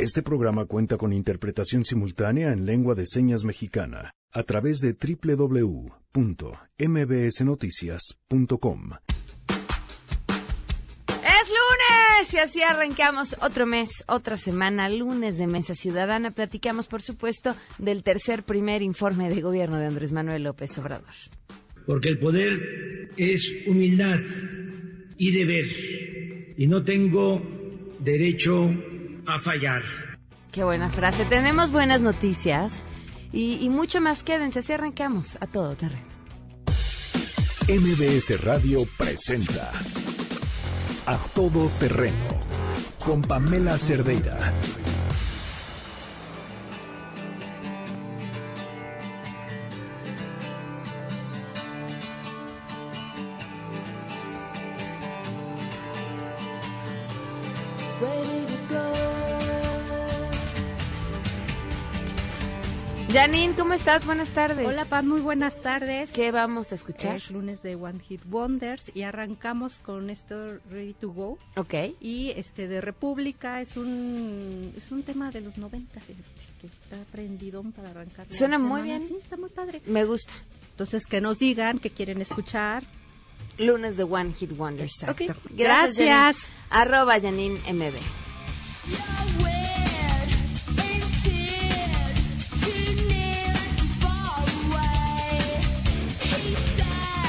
Este programa cuenta con interpretación simultánea en lengua de señas mexicana a través de www.mbsnoticias.com. Es lunes y así arrancamos otro mes, otra semana, lunes de Mesa Ciudadana. Platicamos, por supuesto, del tercer primer informe de gobierno de Andrés Manuel López Obrador. Porque el poder es humildad y deber y no tengo derecho a fallar. Qué buena frase. Tenemos buenas noticias y, y mucho más. Quédense, así arrancamos a todo terreno. MBS Radio presenta A Todo Terreno con Pamela Cerdeira. Janine, ¿cómo estás? Buenas tardes. Hola, Pam, muy buenas tardes. ¿Qué vamos a escuchar? Es lunes de One Hit Wonders y arrancamos con esto Ready to Go. Ok. Y este de República es un es un tema de los 90 fíjate, que está prendido para arrancar. la Suena muy bien. Sí, está muy padre. Me gusta. Entonces que nos digan que quieren escuchar. Lunes de One Hit Wonders. Ok. exacto. Gracias. Janine. Arroba Janine MB.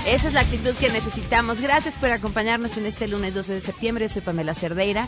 Esa es la actitud que necesitamos. Gracias por acompañarnos en este lunes 12 de septiembre. Soy Pamela Cerdeira.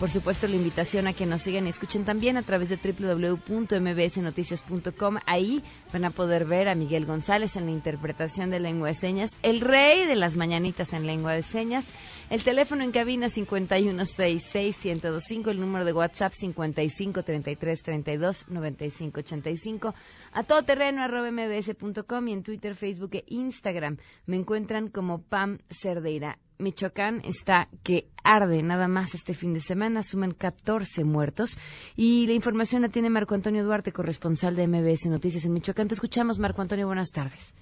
Por supuesto, la invitación a que nos sigan y escuchen también a través de www.mbsnoticias.com. Ahí van a poder ver a Miguel González en la interpretación de lengua de señas, el rey de las mañanitas en lengua de señas. El teléfono en cabina 5166125, el número de WhatsApp 5533329585. A todoterreno arroba mbs.com y en Twitter, Facebook e Instagram me encuentran como Pam Cerdeira. Michoacán está que arde nada más este fin de semana, suman 14 muertos y la información la tiene Marco Antonio Duarte, corresponsal de MBS Noticias en Michoacán. Te escuchamos, Marco Antonio, buenas tardes.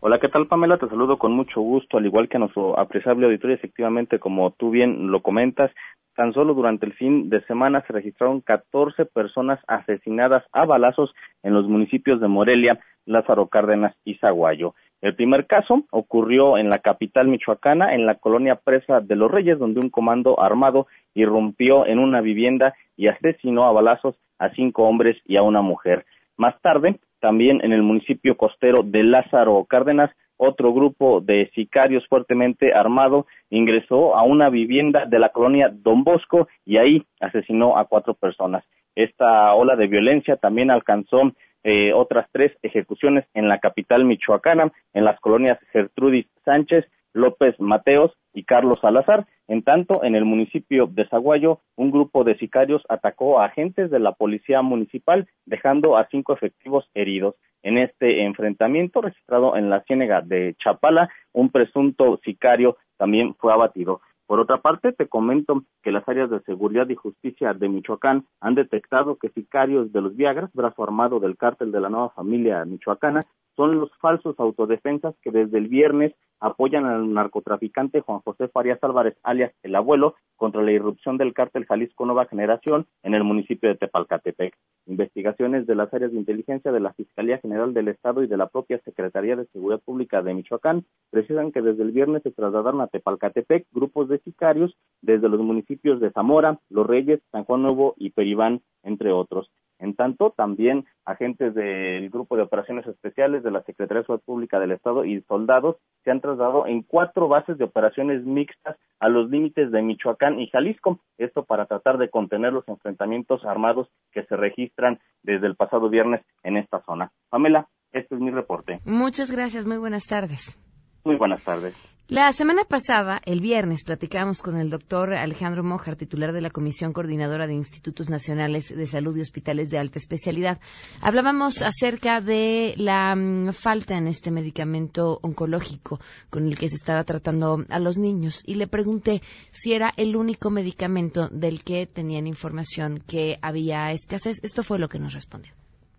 Hola, ¿qué tal Pamela? Te saludo con mucho gusto, al igual que a nuestro apreciable auditorio, efectivamente, como tú bien lo comentas, tan solo durante el fin de semana se registraron 14 personas asesinadas a balazos en los municipios de Morelia, Lázaro Cárdenas y Zaguayo. El primer caso ocurrió en la capital michoacana, en la colonia Presa de los Reyes, donde un comando armado irrumpió en una vivienda y asesinó a balazos a cinco hombres y a una mujer. Más tarde, también en el municipio costero de Lázaro Cárdenas, otro grupo de sicarios fuertemente armado ingresó a una vivienda de la colonia Don Bosco y ahí asesinó a cuatro personas. Esta ola de violencia también alcanzó eh, otras tres ejecuciones en la capital michoacana, en las colonias Gertrudis Sánchez, López Mateos y Carlos Salazar. En tanto, en el municipio de Zaguayo, un grupo de sicarios atacó a agentes de la policía municipal, dejando a cinco efectivos heridos. En este enfrentamiento registrado en la ciénega de Chapala, un presunto sicario también fue abatido. Por otra parte, te comento que las áreas de seguridad y justicia de Michoacán han detectado que sicarios de los Viagras, brazo armado del cártel de la nueva familia michoacana, son los falsos autodefensas que desde el viernes apoyan al narcotraficante Juan José Farías Álvarez, alias el abuelo, contra la irrupción del cártel Jalisco Nueva Generación en el municipio de Tepalcatepec. Investigaciones de las áreas de inteligencia de la Fiscalía General del Estado y de la propia Secretaría de Seguridad Pública de Michoacán precisan que desde el viernes se trasladaron a Tepalcatepec grupos de sicarios desde los municipios de Zamora, Los Reyes, San Juan Nuevo y Peribán, entre otros. En tanto, también agentes del Grupo de Operaciones Especiales de la Secretaría de Seguridad Pública del Estado y soldados se han trasladado en cuatro bases de operaciones mixtas a los límites de Michoacán y Jalisco, esto para tratar de contener los enfrentamientos armados que se registran desde el pasado viernes en esta zona. Pamela, este es mi reporte. Muchas gracias, muy buenas tardes. Muy buenas tardes. La semana pasada, el viernes, platicamos con el doctor Alejandro Mojar, titular de la Comisión Coordinadora de Institutos Nacionales de Salud y Hospitales de Alta Especialidad. Hablábamos acerca de la mm, falta en este medicamento oncológico con el que se estaba tratando a los niños y le pregunté si era el único medicamento del que tenían información que había escasez. Esto fue lo que nos respondió.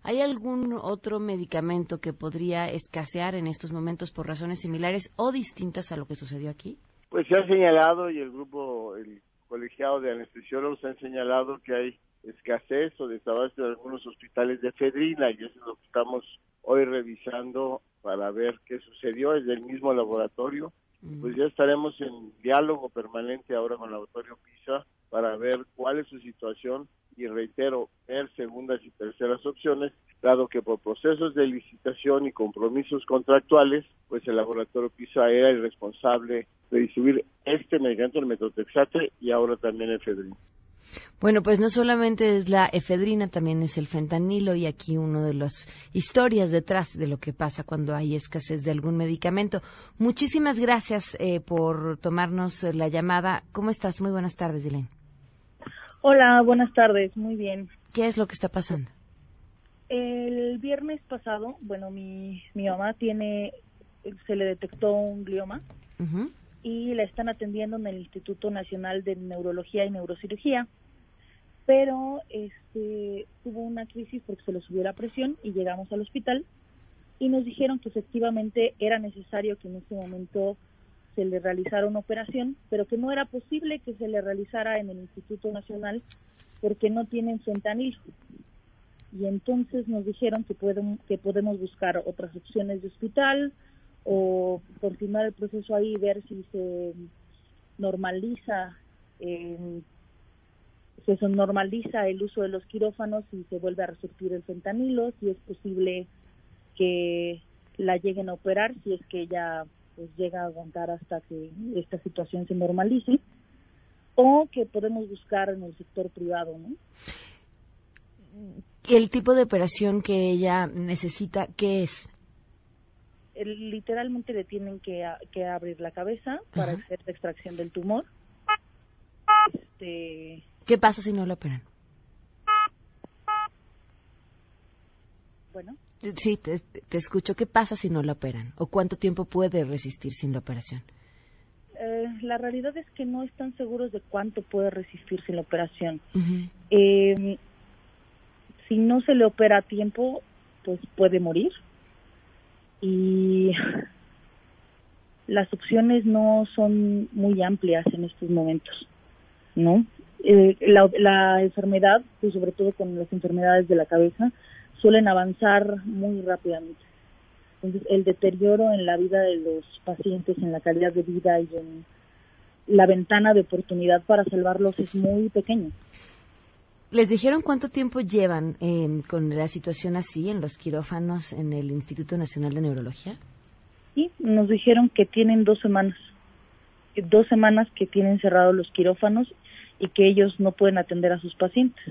¿Hay algún otro medicamento que podría escasear en estos momentos por razones similares o distintas a lo que sucedió aquí? Pues se ha señalado y el grupo, el colegiado de anestesiólogos han señalado que hay escasez o desabasto de algunos hospitales de efedrina y eso es lo que estamos hoy revisando para ver qué sucedió. Es del mismo laboratorio. Pues ya estaremos en diálogo permanente ahora con el laboratorio PISA para ver cuál es su situación y reitero, ver segundas y terceras opciones, dado que por procesos de licitación y compromisos contractuales, pues el laboratorio PISA era el responsable de distribuir este medicamento, el metotrexate, y ahora también efedrina. Bueno, pues no solamente es la efedrina, también es el fentanilo y aquí uno de las historias detrás de lo que pasa cuando hay escasez de algún medicamento. Muchísimas gracias eh, por tomarnos la llamada. ¿Cómo estás? Muy buenas tardes, Elaine. Hola, buenas tardes, muy bien. ¿Qué es lo que está pasando? El viernes pasado, bueno, mi, mi mamá tiene, se le detectó un glioma y la están atendiendo en el Instituto Nacional de Neurología y Neurocirugía, pero este tuvo una crisis porque se le subió la presión y llegamos al hospital y nos dijeron que efectivamente era necesario que en ese momento se le realizara una operación, pero que no era posible que se le realizara en el Instituto Nacional porque no tienen fentanilo. Y entonces nos dijeron que, pueden, que podemos buscar otras opciones de hospital o continuar el proceso ahí y ver si se normaliza eh, se normaliza el uso de los quirófanos y se vuelve a resurtir el fentanilo, si es posible que la lleguen a operar, si es que ya pues llega a aguantar hasta que esta situación se normalice o que podemos buscar en el sector privado, ¿no? El tipo de operación que ella necesita, ¿qué es? literalmente le tienen que, que, abrir la cabeza para hacer la extracción del tumor. Este... ¿Qué pasa si no la operan? Bueno. Sí, te, escucho. ¿Qué pasa si no la operan? ¿O cuánto tiempo puede resistir sin la operación? Eh, la realidad es que no están seguros de cuánto puede resistir sin la operación. Em, si no se le opera a tiempo, pues puede morir. Y las opciones no son muy amplias en estos momentos, ¿no? Eh, la, la enfermedad, pues sobre todo con las enfermedades de la cabeza, suelen avanzar muy rápidamente. Entonces, el deterioro en la vida de los pacientes, en la calidad de vida y en la ventana de oportunidad para salvarlos es muy pequeño. ¿Les dijeron cuánto tiempo llevan em, con la situación así en los quirófanos en el Instituto Nacional de Neurología? Sí, nos dijeron que tienen dos semanas, dos semanas que tienen cerrados los quirófanos y que ellos no pueden atender a sus pacientes.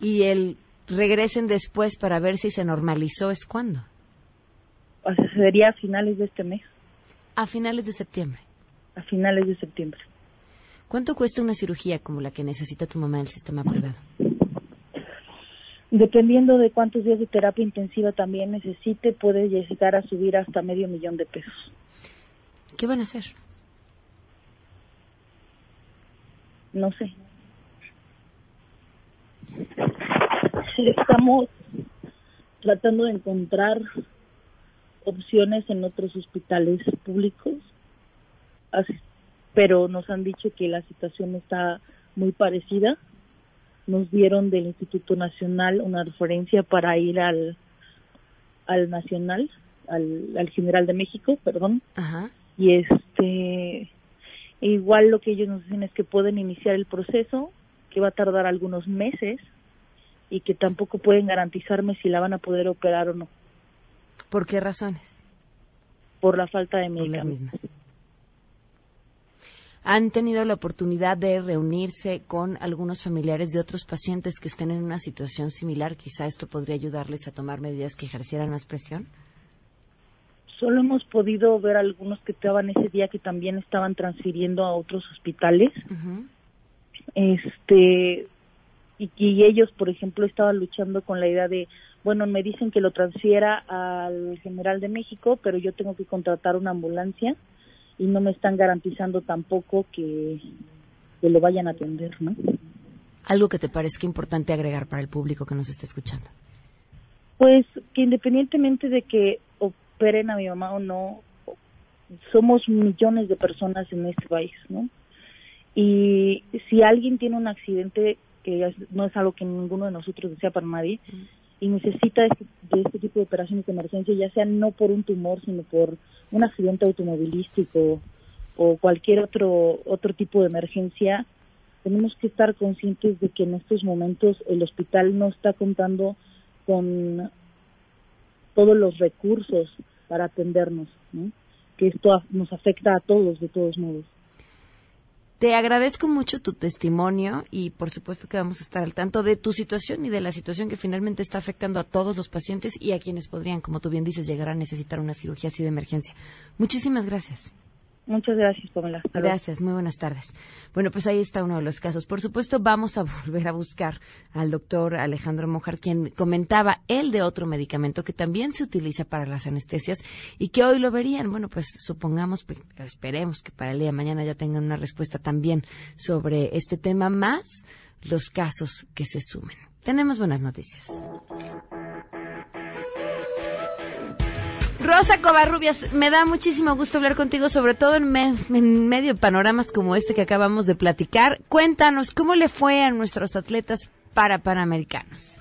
¿Y el regresen después para ver si se normalizó es cuándo? O sea, sería a finales de este mes. A finales de septiembre. A finales de septiembre. ¿Cuánto cuesta una cirugía como la que necesita tu mamá en el sistema privado? Dependiendo de cuántos días de terapia intensiva también necesite, puede llegar a subir hasta medio millón de pesos. ¿Qué van a hacer? No sé. estamos tratando de encontrar opciones en otros hospitales públicos, pero nos han dicho que la situación está muy parecida. Nos dieron del Instituto Nacional una referencia para ir al, al Nacional, al, al General de México, perdón. Y este, igual lo que ellos nos dicen es que pueden iniciar el proceso, que va a tardar algunos meses, y que tampoco pueden garantizarme si la van a poder operar o no. ¿Por qué razones? Por la falta de medicamentos. ¿Han tenido la oportunidad de reunirse con algunos familiares de otros pacientes que estén en una situación similar? Quizá esto podría ayudarles a tomar medidas que ejercieran más presión. Solo hemos podido ver algunos que estaban ese día que también estaban transfiriendo a otros hospitales. Este, y, ellos, por ejemplo, estaban luchando con la idea de, bueno, me dicen que lo transfiera al General de México, pero yo tengo que contratar una ambulancia y no me están garantizando tampoco que, que lo vayan a atender, ¿no? Algo que te parezca importante agregar para el público que nos está escuchando. Pues que independientemente de que operen a mi mamá o no, somos millones de personas en este país, ¿no? Y si alguien tiene un accidente que no es algo que ninguno de nosotros desea para nadie, y necesita este, de este tipo de operaciones de emergencia, ya sea no por un tumor, sino por un accidente automovilístico o cualquier otro, otro tipo de emergencia, tenemos que estar conscientes de que en estos momentos el hospital no está contando con todos los recursos para atendernos, que esto nos afecta a todos de todos modos. Te agradezco mucho tu testimonio y por supuesto que vamos a estar al tanto de tu situación y de la situación que finalmente está afectando a todos los pacientes y a quienes podrían, como tú bien dices, llegar a necesitar una cirugía así de emergencia. Muchísimas gracias. Muchas gracias, Pamela. Gracias, muy buenas tardes. Bueno, pues ahí está uno de los casos. Por supuesto, vamos a volver a buscar al doctor Alejandro Mojar, quien comentaba él de otro medicamento que también se utiliza para las anestesias y que hoy lo verían. Bueno, pues supongamos, esperemos que para el día de mañana ya tengan una respuesta también sobre este tema, más los casos que se sumen. Tenemos buenas noticias. Rosa Covarrubias, me da muchísimo gusto hablar contigo, sobre todo en, medio de panoramas como este que acabamos de platicar. Cuéntanos, ¿cómo le fue a nuestros atletas para Panamericanos?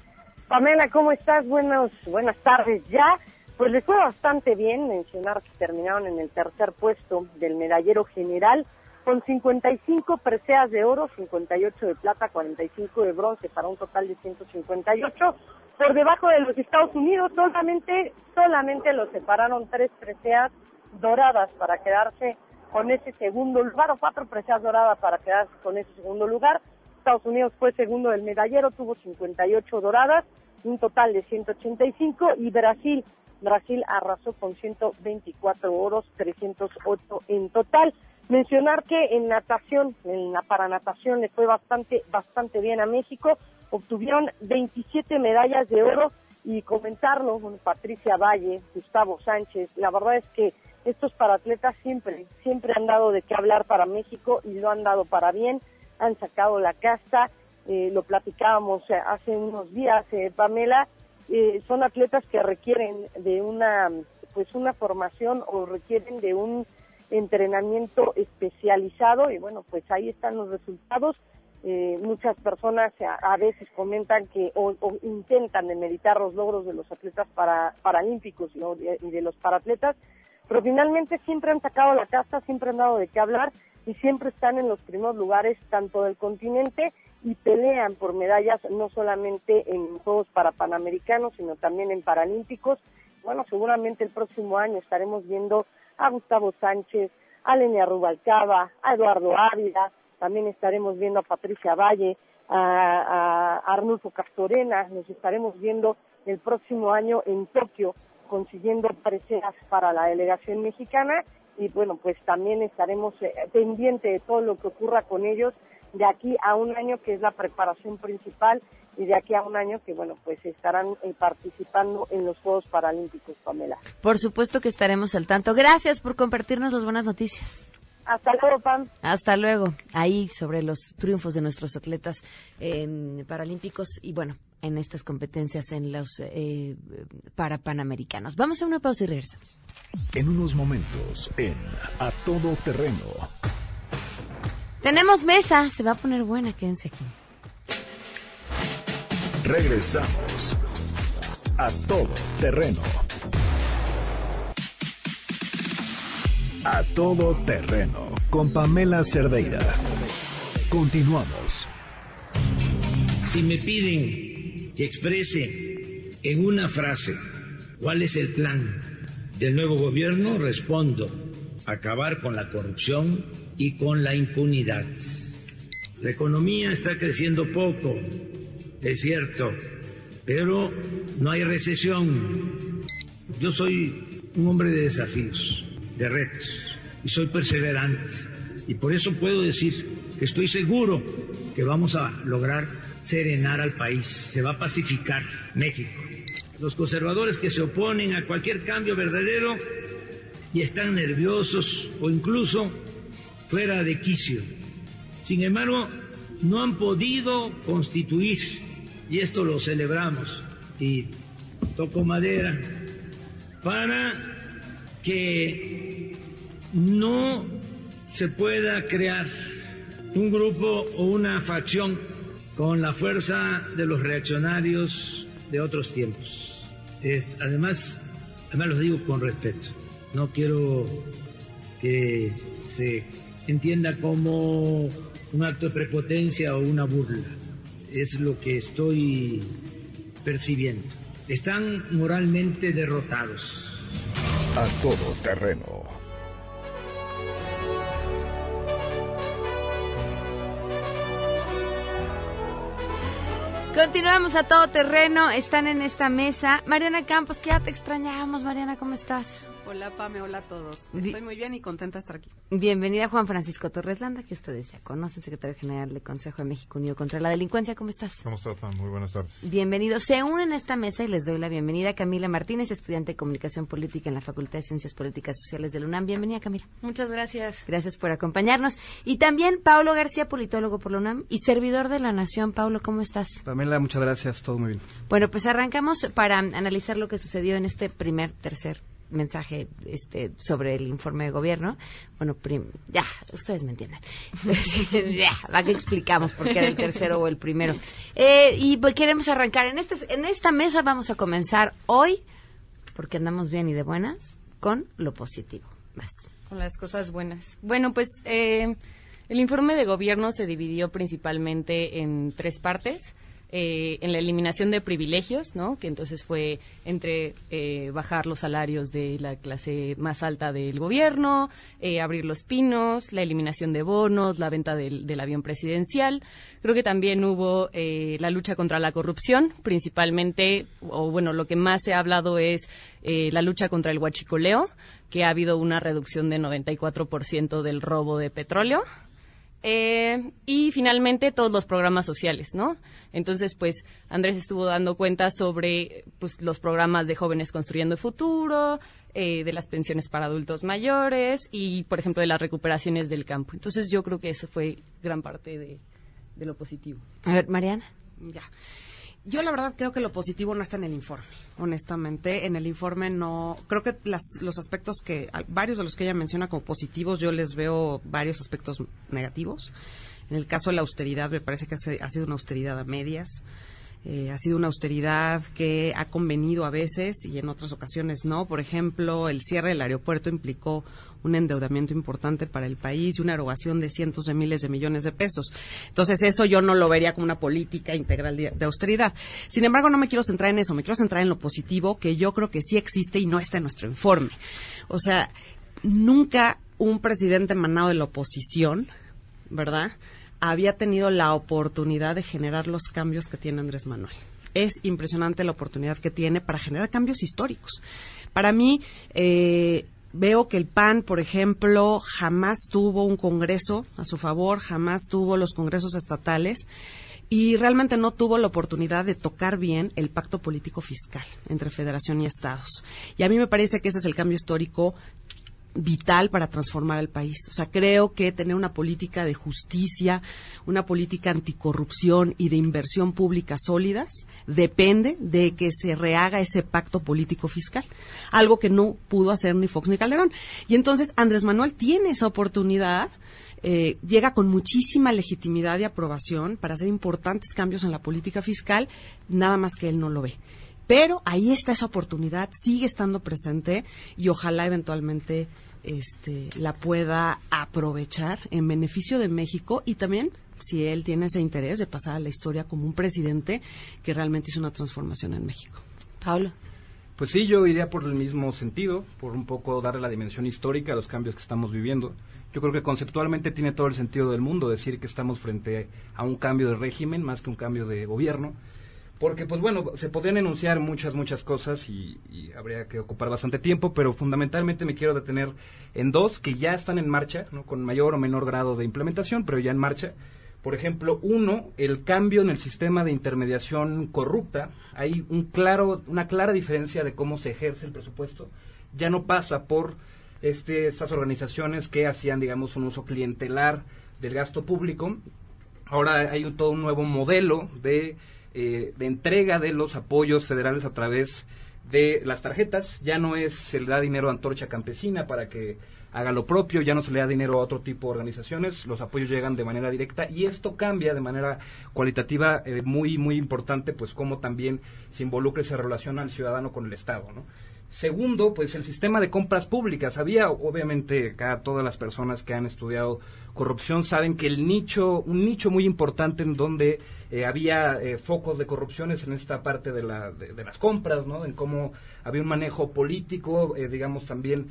Pamela, ¿cómo estás? Buenos, buenas tardes ya. Pues les fue bastante bien mencionar que terminaron en el tercer puesto del medallero general con 55 preseas de oro, 58 de plata, 45 de bronce para un total de 158 por debajo de los Estados Unidos. Solamente, solamente los separaron tres preseas doradas para quedarse con ese segundo lugar, o cuatro preseas doradas para quedarse con ese segundo lugar. Estados Unidos fue segundo del medallero, tuvo 58 doradas, un total de 185, y Brasil, Brasil arrasó con 124 oros, 308 en total. Mencionar que en natación, en la paranatación le fue bastante, bastante bien a México, obtuvieron 27 medallas de oro y comentarlo con Patricia Valle, Gustavo Sánchez, la verdad es que estos paratletas siempre, siempre han dado de qué hablar para México y lo han dado para bien, han sacado la casta, eh, lo platicábamos eh, hace unos días, eh, Pamela, son atletas que requieren de una, pues una formación o requieren de un entrenamiento especializado y bueno, pues ahí están los resultados eh, muchas personas a, veces comentan que o, intentan demeritar los logros de los atletas para, paralímpicos y de los paratletas, pero finalmente siempre han sacado la casta, siempre han dado de qué hablar y siempre están en los primeros lugares tanto del continente y pelean por medallas no solamente en Juegos para Panamericanos, sino también en Paralímpicos. Bueno, seguramente el próximo año estaremos viendo a Gustavo Sánchez, a Lenia Rubalcaba, a Eduardo Ávila, también estaremos viendo a Patricia Valle, a, Arnulfo Castorena, nos estaremos viendo el próximo año en Tokio consiguiendo preseas para la delegación mexicana y bueno, pues también estaremos eh, pendientes de todo lo que ocurra con ellos de aquí a un año que es la preparación principal y de aquí a un año que bueno pues estarán eh, participando en los Juegos Paralímpicos, Pamela. Por supuesto que estaremos al tanto. Gracias por compartirnos las buenas noticias. Hasta luego, Pam. Hasta luego. Ahí sobre los triunfos de nuestros atletas eh, paralímpicos y bueno, en estas competencias en los eh, para panamericanos. Vamos a una pausa y regresamos. En unos momentos en A Todo Terreno. Tenemos mesa, se va a poner buena, quédense aquí. Regresamos a Todo Terreno. A todo terreno con Pamela Cerdeira. Continuamos. Si me piden que exprese en una frase cuál es el plan del nuevo gobierno, respondo, acabar con la corrupción y con la impunidad. La economía está creciendo poco, es cierto, pero no hay recesión. Yo soy un hombre de desafíos de retos y soy perseverante. Y por eso puedo decir que estoy seguro que vamos a lograr serenar al país, se va a pacificar México. Los conservadores que se oponen a cualquier cambio verdadero y están nerviosos o incluso fuera de quicio. Sin embargo, no han podido constituir, y esto lo celebramos, y toco madera, para que no se pueda crear un grupo o una facción con la fuerza de los reaccionarios de otros tiempos. además, además los digo con respeto. No quiero que se entienda como un acto de prepotencia o una burla. Es lo que estoy percibiendo. Están moralmente derrotados. A todo terreno. Continuamos a todo terreno. Están en esta mesa. Mariana Campos, que ya te extrañábamos. Mariana, ¿cómo estás? Hola Pame, hola a todos. Estoy muy bien y contenta de estar aquí. Bienvenida Juan Francisco Torres Landa, que ustedes ya conocen, secretario general del Consejo de México Unido contra la Delincuencia. ¿Cómo estás? ¿Cómo estás, Pam? Muy buenas tardes. Bienvenido. Se unen a esta mesa y les doy la bienvenida a Camila Martínez, estudiante de Comunicación Política en la Facultad de Ciencias Políticas Sociales de la UNAM. Bienvenida, Camila. Muchas gracias. Gracias por acompañarnos. Y también Paulo García, politólogo por la UNAM y servidor de la Nación. Paulo, ¿cómo estás? Pamela, muchas gracias. Todo muy bien. Bueno, pues arrancamos para analizar lo que sucedió en este primer, tercer mensaje este sobre el informe de gobierno. Bueno, ya, ustedes me entienden. ya, va que explicamos por qué era el tercero o el primero. Eh, y pues queremos arrancar. En, este, en esta mesa vamos a comenzar hoy, porque andamos bien y de buenas, con lo positivo. Más. Con las cosas buenas. Bueno, pues eh, el informe de gobierno se dividió principalmente en tres partes. Eh, en la eliminación de privilegios, ¿no? que entonces fue entre eh, bajar los salarios de la clase más alta del gobierno, eh, abrir los pinos, la eliminación de bonos, la venta del, avión presidencial. Creo que también hubo la lucha contra la corrupción, principalmente, o bueno, lo que más se ha hablado es la lucha contra el huachicoleo, que ha habido una reducción de 94% del robo de petróleo. Eh, y finalmente todos los programas sociales, ¿no? Entonces, pues Andrés estuvo dando cuenta sobre pues, los programas de jóvenes construyendo el futuro, eh, de las pensiones para adultos mayores y, por ejemplo, de las recuperaciones del campo. Entonces, yo creo que eso fue gran parte de, de lo positivo. A ver, Mariana. Ya. Yo la verdad creo que lo positivo no está en el informe, honestamente. En el informe no, creo que los aspectos que, varios de los que ella menciona como positivos, yo les veo varios aspectos negativos. En el caso de la austeridad, me parece que ha sido una austeridad a medias. Eh, ha sido una austeridad que ha convenido a veces y en otras ocasiones no. Por ejemplo, el cierre del aeropuerto implicó un endeudamiento importante para el país y una erogación de cientos de miles de millones de pesos. Entonces, eso yo no lo vería como una política integral de, de, austeridad. Sin embargo, no me quiero centrar en eso, me quiero centrar en lo positivo que yo creo que sí existe y no está en nuestro informe. O sea, nunca un presidente emanado de la oposición, ¿verdad? Había tenido la oportunidad de generar los cambios que tiene Andrés Manuel. Es impresionante la oportunidad que tiene para generar cambios históricos. Para mí, eh, veo que el PAN, por ejemplo, jamás tuvo un congreso a su favor, jamás tuvo los congresos estatales y realmente no tuvo la oportunidad de tocar bien el pacto político fiscal entre federación y estados. Y a mí me parece que ese es el cambio histórico vital para transformar el país. O sea, creo que tener una política de justicia, una política anticorrupción y de inversión pública sólidas depende de que se rehaga ese pacto político fiscal, algo que no pudo hacer ni Fox ni Calderón. Y entonces Andrés Manuel tiene esa oportunidad. Eh, llega con muchísima legitimidad y aprobación para hacer importantes cambios en la política fiscal, nada más que él no lo ve. Pero ahí está esa oportunidad, sigue estando presente y ojalá eventualmente este, la pueda aprovechar en beneficio de México y también si él tiene ese interés de pasar a la historia como un presidente que realmente hizo una transformación en México. Pablo. Pues sí, yo iría por el mismo sentido, por un poco darle la dimensión histórica a los cambios que estamos viviendo. Yo creo que conceptualmente tiene todo el sentido del mundo decir que estamos frente a un cambio de régimen más que un cambio de gobierno porque pues bueno, se podrían enunciar muchas, muchas cosas y, habría que ocupar bastante tiempo, pero fundamentalmente me quiero detener en dos que ya están en marcha, ¿no? con mayor o menor grado de implementación, pero ya en marcha. Por ejemplo, uno, el cambio en el sistema de intermediación corrupta. Hay un claro, una clara diferencia de cómo se ejerce el presupuesto. Ya no pasa por este, estas organizaciones que hacían, digamos, un uso clientelar del gasto público. Ahora hay todo un nuevo modelo de eh, de entrega de los apoyos federales a través de las tarjetas, ya no es se le da dinero a Antorcha Campesina para que haga lo propio, ya no se le da dinero a otro tipo de organizaciones, los apoyos llegan de manera directa y esto cambia de manera cualitativa eh, muy, muy importante, pues cómo también se involucra y se relaciona al ciudadano con el Estado, ¿no? Segundo, pues el sistema de compras públicas. Había, obviamente, acá todas las personas que han estudiado corrupción saben que el nicho, un nicho muy importante en donde eh, había eh, focos de corrupciones en esta parte de, la, de, las compras, ¿no? En cómo había un manejo político, eh, digamos, también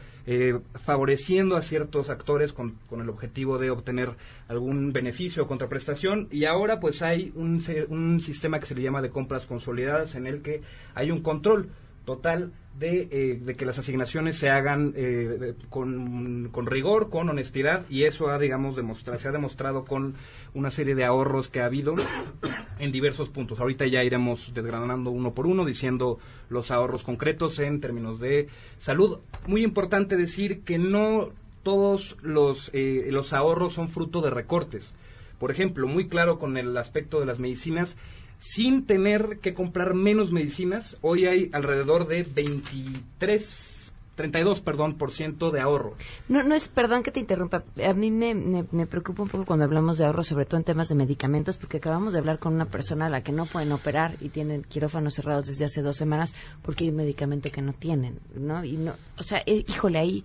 favoreciendo a ciertos actores con, con, el objetivo de obtener algún beneficio o contraprestación. Y ahora, pues, hay un, un sistema que se le llama de compras consolidadas en el que hay un control total de, eh, de, que las asignaciones se hagan eh, con, rigor, con honestidad, y eso ha, digamos, demostrado, se ha demostrado con una serie de ahorros que ha habido en diversos puntos. Ahorita ya iremos desgranando uno por uno, diciendo los ahorros concretos en términos de salud. Muy importante decir que no todos los, eh, los ahorros son fruto de recortes. Por ejemplo, muy claro con el aspecto de las medicinas, sin tener que comprar menos medicinas. Hoy hay alrededor de 23 32, perdón, por ciento de ahorro. No, no es, perdón que te interrumpa, a mí me, me, preocupa un poco cuando hablamos de ahorro, sobre todo en temas de medicamentos, porque acabamos de hablar con una persona a la que no pueden operar y tienen quirófanos cerrados desde hace dos semanas porque hay un medicamento que no tienen, ¿no? Y no, o sea, eh, híjole, ahí...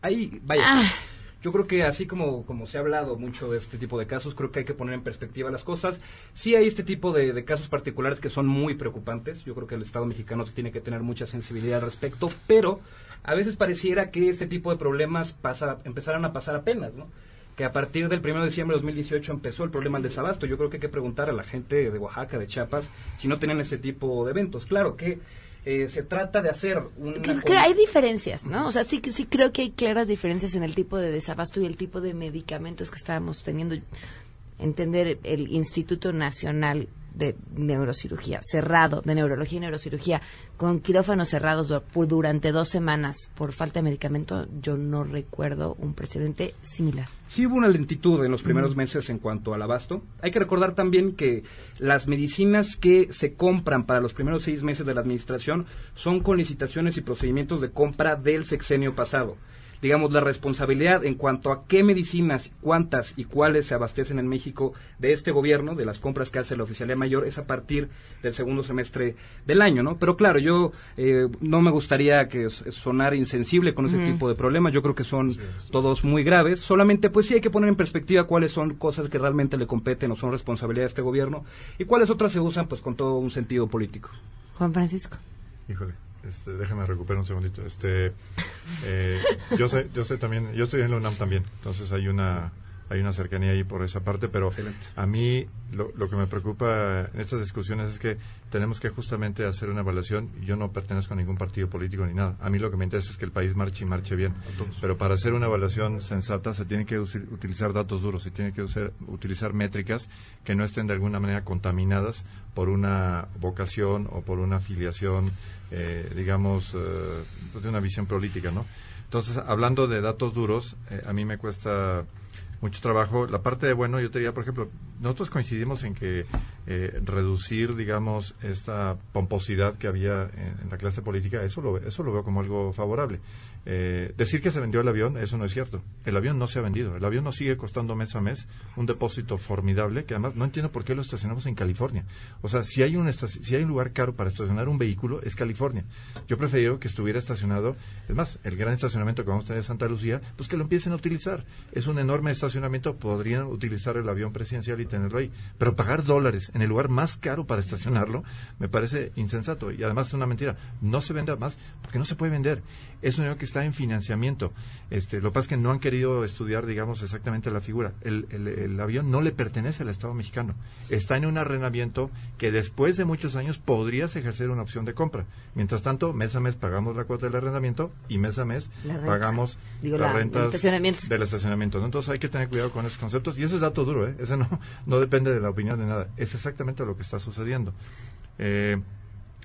Ahí, vaya. Ah. Yo creo que así como, como se ha hablado mucho de este tipo de casos, creo que hay que poner en perspectiva las cosas. Sí hay este tipo de, casos particulares que son muy preocupantes. Yo creo que el Estado mexicano tiene que tener mucha sensibilidad al respecto, pero a veces pareciera que este tipo de problemas pasa, empezaran a pasar apenas, ¿no? que a partir del 1 de diciembre de 2018 empezó el problema del desabasto. Yo creo que hay que preguntar a la gente de Oaxaca, de Chiapas, si no tienen ese tipo de eventos. Claro que eh, se trata de hacer un... hay diferencias, ¿no? O sea, sí, sí creo que hay claras diferencias en el tipo de desabasto y el tipo de medicamentos que estábamos teniendo. Entender el Instituto Nacional de neurocirugía, cerrado, de neurología y neurocirugía, con quirófanos cerrados durante dos semanas por falta de medicamento, yo no recuerdo un precedente similar. Sí hubo una lentitud en los primeros meses en cuanto al abasto. Hay que recordar también que las medicinas que se compran para los primeros seis meses de la administración son con licitaciones y procedimientos de compra del sexenio pasado digamos, la responsabilidad en cuanto a qué medicinas, cuántas y cuáles se abastecen en México de este gobierno, de las compras que hace la oficialía mayor, es a partir del segundo semestre del año, ¿no? Pero claro, yo eh, no me gustaría que sonar insensible con ese tipo de problemas, yo creo que son todos muy graves, solamente pues sí hay que poner en perspectiva cuáles son cosas que realmente le competen o son responsabilidad de este gobierno y cuáles otras se usan pues con todo un sentido político. Juan Francisco. Híjole. Este, déjame recuperar un segundito. Este, eh, yo sé, yo sé también, yo estoy en la UNAM también, entonces hay una hay una cercanía ahí por esa parte, pero a mí lo, lo, que me preocupa en estas discusiones es que tenemos que justamente hacer una evaluación. Yo no pertenezco a ningún partido político ni nada. A mí lo que me interesa es que el país marche y marche bien. Pero para hacer una evaluación sensata se tiene que utilizar datos duros, se tiene que utilizar métricas que no estén de alguna manera contaminadas por una vocación o por una afiliación, eh, digamos, eh, pues de una visión política, ¿no? Entonces, hablando de datos duros, eh, a mí me cuesta mucho trabajo. La parte de bueno, yo te diría, por ejemplo, nosotros coincidimos en que eh, reducir, digamos, esta pomposidad que había en, la clase política, eso lo, eso lo veo como algo favorable. Eh, decir que se vendió el avión, eso no es cierto. El avión no se ha vendido. El avión nos sigue costando mes a mes un depósito formidable que además no entiendo por qué lo estacionamos en California. O sea, si hay un, si hay un lugar caro para estacionar un vehículo, es California. Yo prefiero que estuviera estacionado, es más, el gran estacionamiento que vamos a tener en Santa Lucía, pues que lo empiecen a utilizar. Es un enorme estacionamiento, podrían utilizar el avión presidencial y tenerlo ahí. Pero pagar dólares en el lugar más caro para estacionarlo me parece insensato. Y además es una mentira. No se vende más porque no se puede vender es un avión que está en financiamiento. Este, lo que pasa es que no han querido estudiar, digamos, exactamente la figura. El, el, avión no le pertenece al Estado mexicano. Está en un arrendamiento que después de muchos años podrías ejercer una opción de compra. Mientras tanto, mes a mes pagamos la cuota del arrendamiento y mes a mes pagamos las rentas del estacionamiento. Entonces hay que tener cuidado con esos conceptos. Y eso es dato duro, ¿eh? Ese no, no depende de la opinión de nada. Es exactamente lo que está sucediendo. Eh,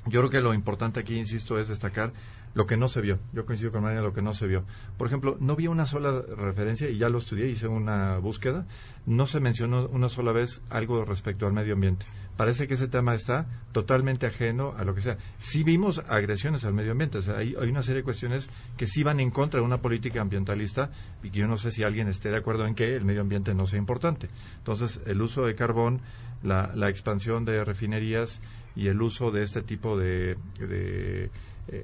yo creo que lo importante aquí, insisto, es destacar lo que no se vio. Yo coincido con María, lo que no se vio. Por ejemplo, no vi una sola referencia, y ya lo estudié, hice una búsqueda, no se mencionó una sola vez algo respecto al medio ambiente. Parece que ese tema está totalmente ajeno a lo que sea. Sí vimos agresiones al medio ambiente, o sea, hay, hay una serie de cuestiones que sí van en contra de una política ambientalista y que yo no sé si alguien esté de acuerdo en que el medio ambiente no sea importante. Entonces, el uso de carbón, la, la expansión de refinerías y el uso de este tipo de eh,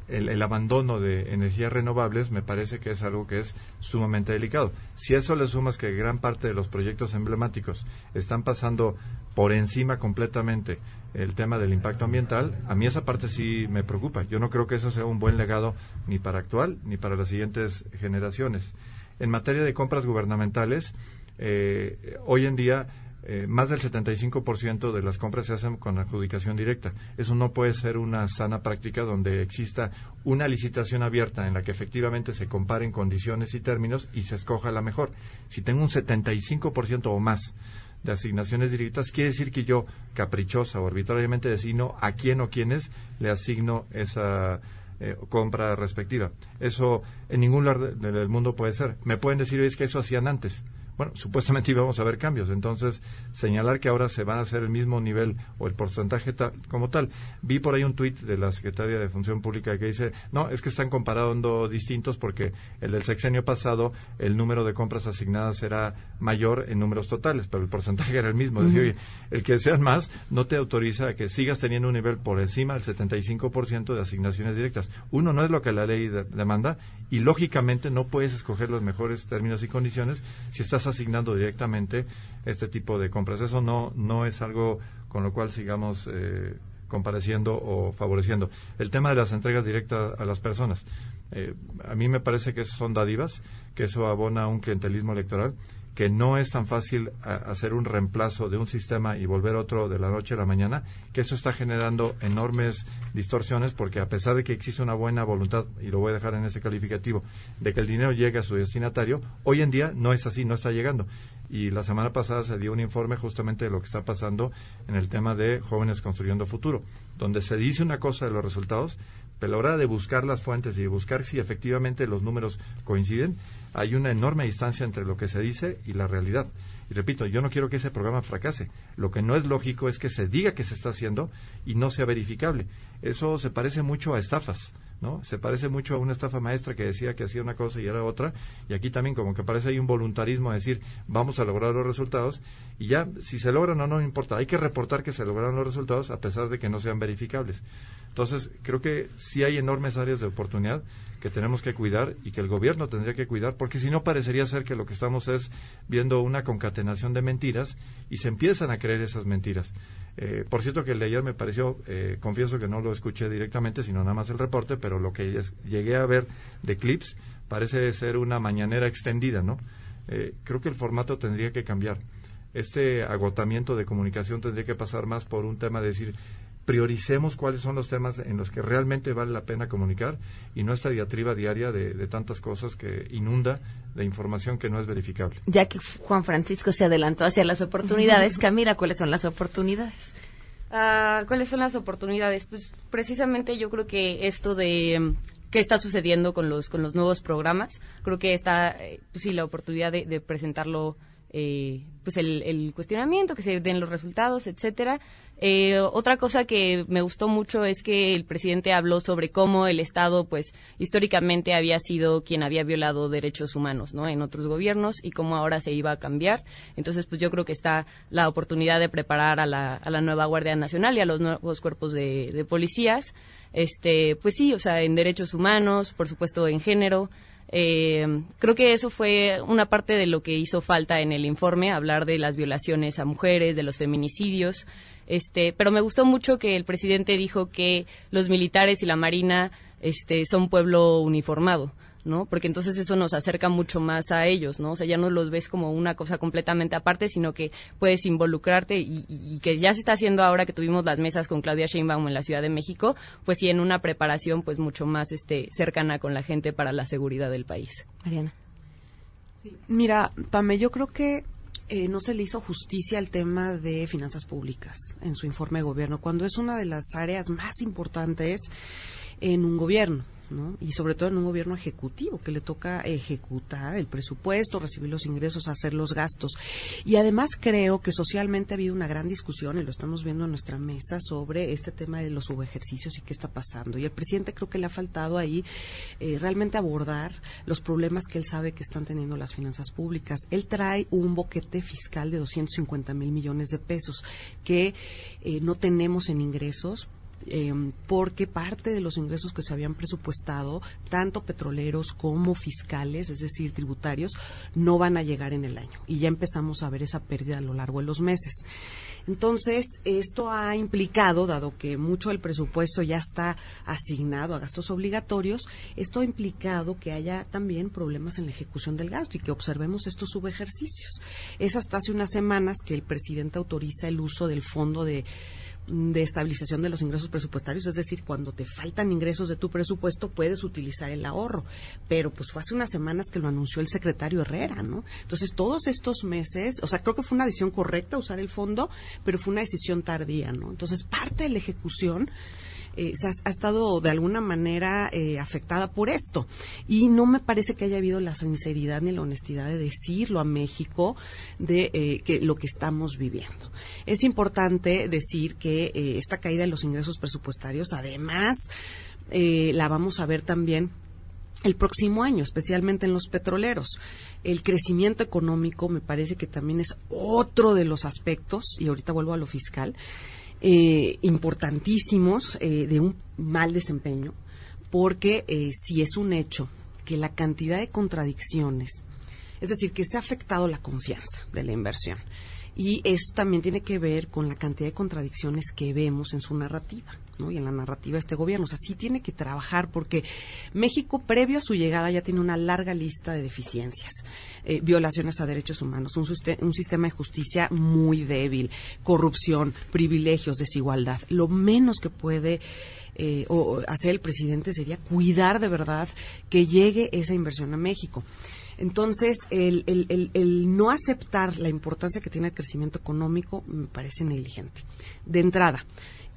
el, abandono de energías renovables me parece que es algo que es sumamente delicado. Si a eso le sumas que gran parte de los proyectos emblemáticos están pasando por encima completamente el tema del impacto ambiental, a mí esa parte sí me preocupa. Yo no creo que eso sea un buen legado ni para actual ni para las siguientes generaciones. En materia de compras gubernamentales, eh, hoy en día eh, más del 75% de las compras se hacen con adjudicación directa. Eso no puede ser una sana práctica donde exista una licitación abierta en la que efectivamente se comparen condiciones y términos y se escoja la mejor. Si tengo un 75% o más de asignaciones directas, quiere decir que yo, caprichosa o arbitrariamente designo a quién o quiénes le asigno esa eh, compra respectiva. Eso en ningún lugar del mundo puede ser. Me pueden decir, es que eso hacían antes bueno, supuestamente íbamos a ver cambios. Entonces, señalar que ahora se van a hacer el mismo nivel o el porcentaje como tal. Vi por ahí un tuit de la Secretaría de Función Pública que dice, no, es que están comparando distintos porque el del sexenio pasado, el número de compras asignadas era mayor en números totales, pero el porcentaje era el mismo. Decir, oye, el que sean más no te autoriza a que sigas teniendo un nivel por encima del 75% de asignaciones directas. Uno, no es lo que la ley demanda y lógicamente no puedes escoger los mejores términos y condiciones si estás asignando directamente este tipo de compras. Eso no, no es algo con lo cual sigamos eh, compareciendo o favoreciendo. El tema de las entregas directas a las personas. Eh, a mí me parece que son dádivas, que eso abona un clientelismo electoral que no es tan fácil hacer un reemplazo de un sistema y volver otro de la noche a la mañana, que eso está generando enormes distorsiones porque a pesar de que existe una buena voluntad, y lo voy a dejar en ese calificativo, de que el dinero llegue a su destinatario, hoy en día no es así, no está llegando. Y la semana pasada se dio un informe justamente de lo que está pasando en el tema de jóvenes construyendo futuro, donde se dice una cosa de los resultados, pero a la hora de buscar las fuentes y de buscar si efectivamente los números coinciden, hay una enorme distancia entre lo que se dice y la realidad. Y repito, yo no quiero que ese programa fracase. Lo que no es lógico es que se diga que se está haciendo y no sea verificable. Eso se parece mucho a estafas. ¿No? Se parece mucho a una estafa maestra que decía que hacía una cosa y era otra, y aquí también como que parece hay un voluntarismo de decir, vamos a lograr los resultados, y ya, si se logran o no, no importa, hay que reportar que se lograron los resultados a pesar de que no sean verificables. Entonces, creo que sí hay enormes áreas de oportunidad que tenemos que cuidar y que el gobierno tendría que cuidar, porque si no parecería ser que lo que estamos es viendo una concatenación de mentiras y se empiezan a creer esas mentiras. Eh, por cierto que el de ayer me pareció, eh, confieso que no lo escuché directamente, sino nada más el reporte, pero lo que llegué a ver de clips parece ser una mañanera extendida, ¿no? Eh, creo que el formato tendría que cambiar. Este agotamiento de comunicación tendría que pasar más por un tema de decir, prioricemos cuáles son los temas en los que realmente vale la pena comunicar y no esta diatriba diaria de, tantas cosas que inunda de información que no es verificable. Ya que Juan Francisco se adelantó hacia las oportunidades, Camila, ¿cuáles son las oportunidades? Ah, ¿Cuáles son las oportunidades? Pues precisamente yo creo que esto de mm, qué está sucediendo con los con los nuevos programas, creo que está, eh, pues sí, la oportunidad de presentarlo eh, pues el, cuestionamiento, que se den los resultados, etcétera. Eh, otra cosa que me gustó mucho es que el presidente habló sobre cómo el Estado, pues históricamente había sido quien había violado derechos humanos, ¿no? En otros gobiernos y cómo ahora se iba a cambiar. Entonces, pues yo creo que está la oportunidad de preparar a la, a la nueva Guardia Nacional y a los nuevos cuerpos de, de policías. Este, pues sí, o sea, en derechos humanos, por supuesto, en género. Eh, creo que eso fue una parte de lo que hizo falta en el informe, hablar de las violaciones a mujeres, de los feminicidios. Este, pero me gustó mucho que el presidente dijo que los militares y la marina este, son pueblo uniformado. ¿No? Porque entonces eso nos acerca mucho más a ellos, ¿no? O sea, ya no los ves como una cosa completamente aparte, sino que puedes involucrarte y, que ya se está haciendo ahora que tuvimos las mesas con Claudia Sheinbaum en la Ciudad de México, pues sí en una preparación pues mucho más este cercana con la gente para la seguridad del país. Mariana. Mira, Pame, yo creo que eh, no se le hizo justicia al tema de finanzas públicas en su informe de gobierno, cuando es una de las áreas más importantes en un gobierno. ¿No? Y sobre todo en un gobierno ejecutivo que le toca ejecutar el presupuesto, recibir los ingresos, hacer los gastos. Y además creo que socialmente ha habido una gran discusión, y lo estamos viendo en nuestra mesa, sobre este tema de los subejercicios y qué está pasando. Y el presidente creo que le ha faltado ahí eh, realmente abordar los problemas que él sabe que están teniendo las finanzas públicas. Él trae un boquete fiscal de 250 mil millones de pesos que eh, no tenemos en ingresos Em, porque parte de los ingresos que se habían presupuestado, tanto petroleros como fiscales, es decir, tributarios, no van a llegar en el año. Y ya empezamos a ver esa pérdida a lo largo de los meses. Entonces, esto ha implicado, dado que mucho del presupuesto ya está asignado a gastos obligatorios, esto ha implicado que haya también problemas en la ejecución del gasto y que observemos estos subejercicios. Es hasta hace unas semanas que el presidente autoriza el uso del fondo de de estabilización de los ingresos presupuestarios, es decir, cuando te faltan ingresos de tu presupuesto puedes utilizar el ahorro, pero pues fue hace unas semanas que lo anunció el secretario Herrera, ¿no? Entonces, todos estos meses, o sea, creo que fue una decisión correcta usar el fondo, pero fue una decisión tardía, ¿no? Entonces, parte de la ejecución eh, ha, estado de alguna manera eh, afectada por esto. Y no me parece que haya habido la sinceridad ni la honestidad de decirlo a México de eh, que lo que estamos viviendo. Es importante decir que esta caída de los ingresos presupuestarios, además, la vamos a ver también el próximo año, especialmente en los petroleros. El crecimiento económico me parece que también es otro de los aspectos, y ahorita vuelvo a lo fiscal, eh, importantísimos eh, de un mal desempeño, porque eh, si es un hecho que la cantidad de contradicciones, es decir, que se ha afectado la confianza de la inversión, y eso también tiene que ver con la cantidad de contradicciones que vemos en su narrativa y en la narrativa de este gobierno. O sea, sí tiene que trabajar porque México, previo a su llegada, ya tiene una larga lista de deficiencias, eh, violaciones a derechos humanos, un, sistema de justicia muy débil, corrupción, privilegios, desigualdad. Lo menos que puede eh, hacer el presidente sería cuidar de verdad que llegue esa inversión a México. Entonces, el, no aceptar la importancia que tiene el crecimiento económico me parece negligente. De entrada,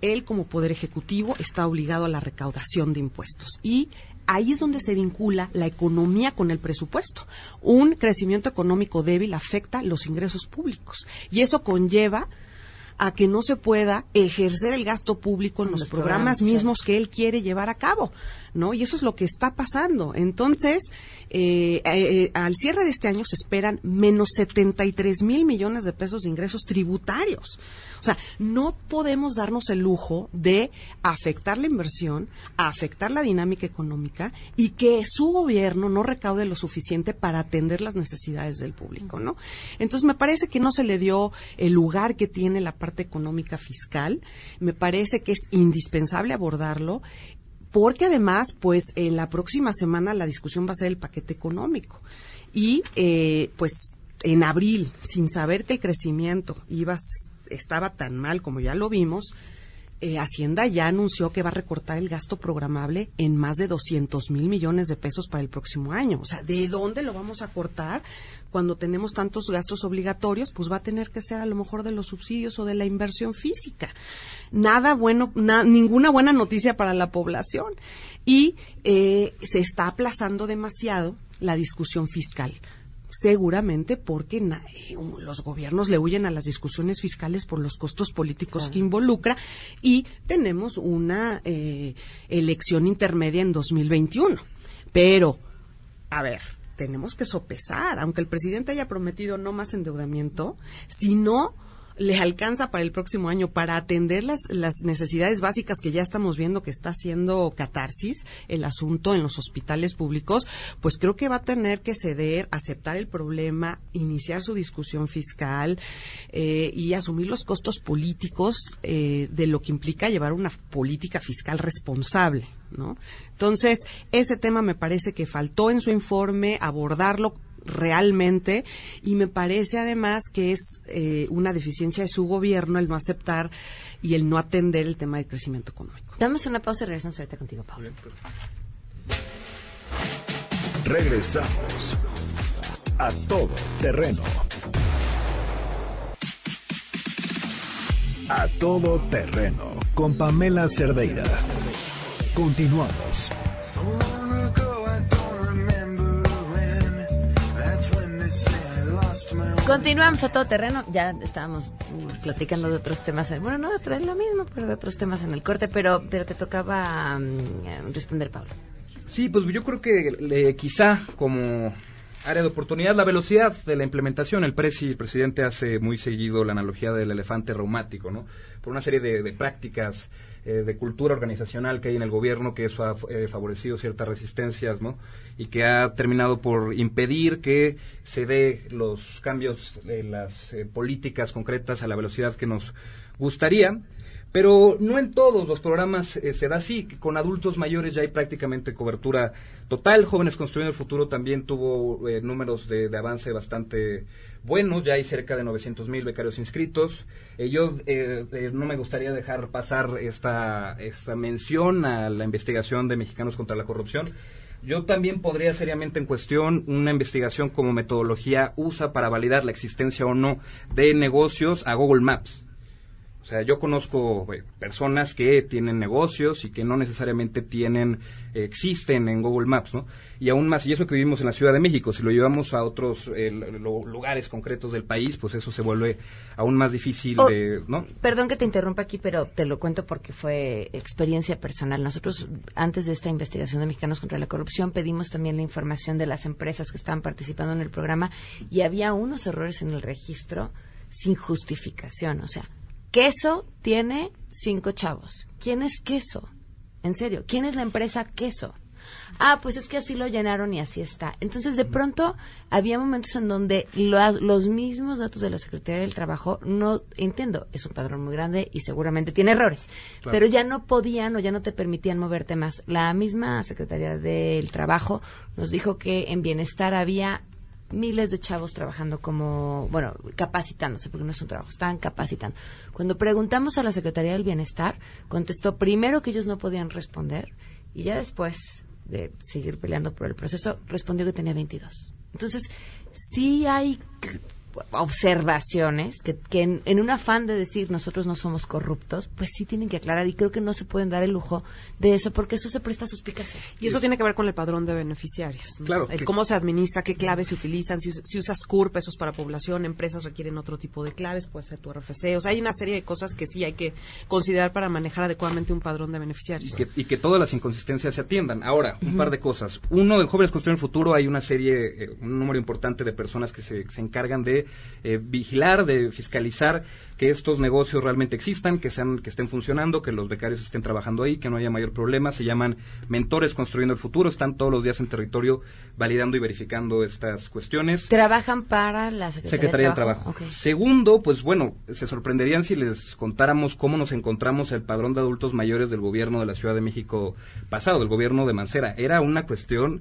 él como poder ejecutivo está obligado a la recaudación de impuestos. Y ahí es donde se vincula la economía con el presupuesto. Un crecimiento económico débil afecta los ingresos públicos. Y eso conlleva a que no se pueda ejercer el gasto público en los, programas, mismos que él quiere llevar a cabo, ¿no? Y eso es lo que está pasando. Entonces, eh, eh, al cierre de este año se esperan menos 73 mil millones de pesos de ingresos tributarios. O sea, no podemos darnos el lujo de afectar la inversión, afectar la dinámica económica y que su gobierno no recaude lo suficiente para atender las necesidades del público, ¿no? Entonces, me parece que no se le dio el lugar que tiene la parte económica fiscal. Me parece que es indispensable abordarlo porque además, pues, en la próxima semana la discusión va a ser el paquete económico. Y, eh, pues, en abril, sin saber que el crecimiento iba estaba tan mal como ya lo vimos, eh, Hacienda ya anunció que va a recortar el gasto programable en más de 200 mil millones de pesos para el próximo año. O sea, ¿de dónde lo vamos a cortar cuando tenemos tantos gastos obligatorios? Pues va a tener que ser a lo mejor de los subsidios o de la inversión física. Nada bueno, ninguna buena noticia para la población. Y eh, se está aplazando demasiado la discusión fiscal seguramente porque eh, los gobiernos le huyen a las discusiones fiscales por los costos políticos que involucra. Y tenemos una eh, elección intermedia en 2021. Pero, a ver, tenemos que sopesar, aunque el presidente haya prometido no más endeudamiento, si no le alcanza para el próximo año para atender las, las necesidades básicas que ya estamos viendo que está haciendo catarsis el asunto en los hospitales públicos, pues creo que va a tener que ceder, aceptar el problema, iniciar su discusión fiscal eh, y asumir los costos políticos eh, de lo que implica llevar una política fiscal responsable. ¿no? Entonces, ese tema me parece que faltó en su informe abordarlo realmente y me parece además que es eh, una deficiencia de su gobierno el no aceptar y el no atender el tema del crecimiento económico. Damos una pausa y regresamos ahorita contigo, Pablo. Regresamos a todo terreno. A todo terreno con Pamela Cerdeira. Continuamos. Continuamos a todo terreno. Ya estábamos platicando de otros temas. Bueno, no de lo mismo, pero de otros temas en el corte. Pero, pero te tocaba mm, responder, Pablo. Sí, pues yo creo que quizá como área de oportunidad, la velocidad de la implementación. El, el presidente hace muy seguido la analogía del elefante reumático, ¿no? Por una serie de, prácticas eh, de cultura organizacional que hay en el gobierno, que eso ha eh, favorecido ciertas resistencias, ¿no? Y que ha terminado por impedir que se dé los cambios de las eh, políticas concretas a la velocidad que nos gustaría. Pero no en todos los programas eh, se da así. Con adultos mayores ya hay prácticamente cobertura total. Jóvenes Construyendo el Futuro también tuvo eh, números de, avance bastante buenos. Ya hay cerca de 900 mil becarios inscritos. Eh, yo no me gustaría dejar pasar esta, esta mención a la investigación de Mexicanos contra la Corrupción. Yo también podría seriamente en cuestión una investigación como metodología usa para validar la existencia o no de negocios a Google Maps. O sea, yo conozco eh, personas que tienen negocios y que no necesariamente tienen, existen en Google Maps, ¿no? Y aún más, y eso que vivimos en la Ciudad de México, si lo llevamos a otros eh, lugares concretos del país, pues eso se vuelve aún más difícil oh, de, ¿no? Perdón que te interrumpa aquí, pero te lo cuento porque fue experiencia personal. Nosotros, antes de esta investigación de Mexicanos contra la Corrupción, pedimos también la información de las empresas que estaban participando en el programa y había unos errores en el registro sin justificación, o sea, Queso tiene cinco chavos. ¿Quién es queso? En serio, ¿quién es la empresa queso? Ah, pues es que así lo llenaron y así está. Entonces, de pronto, había momentos en donde los mismos datos de la Secretaría del Trabajo, no entiendo, es un padrón muy grande y seguramente tiene errores, pero ya no podían o ya no te permitían moverte más. La misma Secretaría del Trabajo nos dijo que en bienestar había miles de chavos trabajando como, bueno, capacitándose, porque no es un trabajo, están capacitando. Cuando preguntamos a la Secretaría del Bienestar, contestó primero que ellos no podían responder y ya después de seguir peleando por el proceso, respondió que tenía 22. Entonces, sí hay observaciones que, que en, un afán de decir nosotros no somos corruptos, pues sí tienen que aclarar y creo que no se pueden dar el lujo de eso porque eso se presta a suspicacias. Y eso tiene que ver con el padrón de beneficiarios. Claro. El cómo se administra, qué claves se utilizan, si, usas CURP, pesos para población, empresas requieren otro tipo de claves, puede ser tu RFC. O sea, hay una serie de cosas que sí hay que considerar para manejar adecuadamente un padrón de beneficiarios. Y que, todas las inconsistencias se atiendan. Ahora, un par de cosas. Uno, en Jóvenes Construyen el Futuro hay una serie, eh, un número importante de personas que se, se encargan de eh, vigilar, de fiscalizar que estos negocios realmente existan, que sean, que estén funcionando, que los becarios estén trabajando ahí, que no haya mayor problema. Se llaman mentores construyendo el futuro. Están todos los días en territorio validando y verificando estas cuestiones. Trabajan para la Secretaría, del Trabajo. Segundo, pues bueno, se sorprenderían si les contáramos cómo nos encontramos el padrón de adultos mayores del gobierno de la Ciudad de México pasado, del gobierno de Mancera. Era una cuestión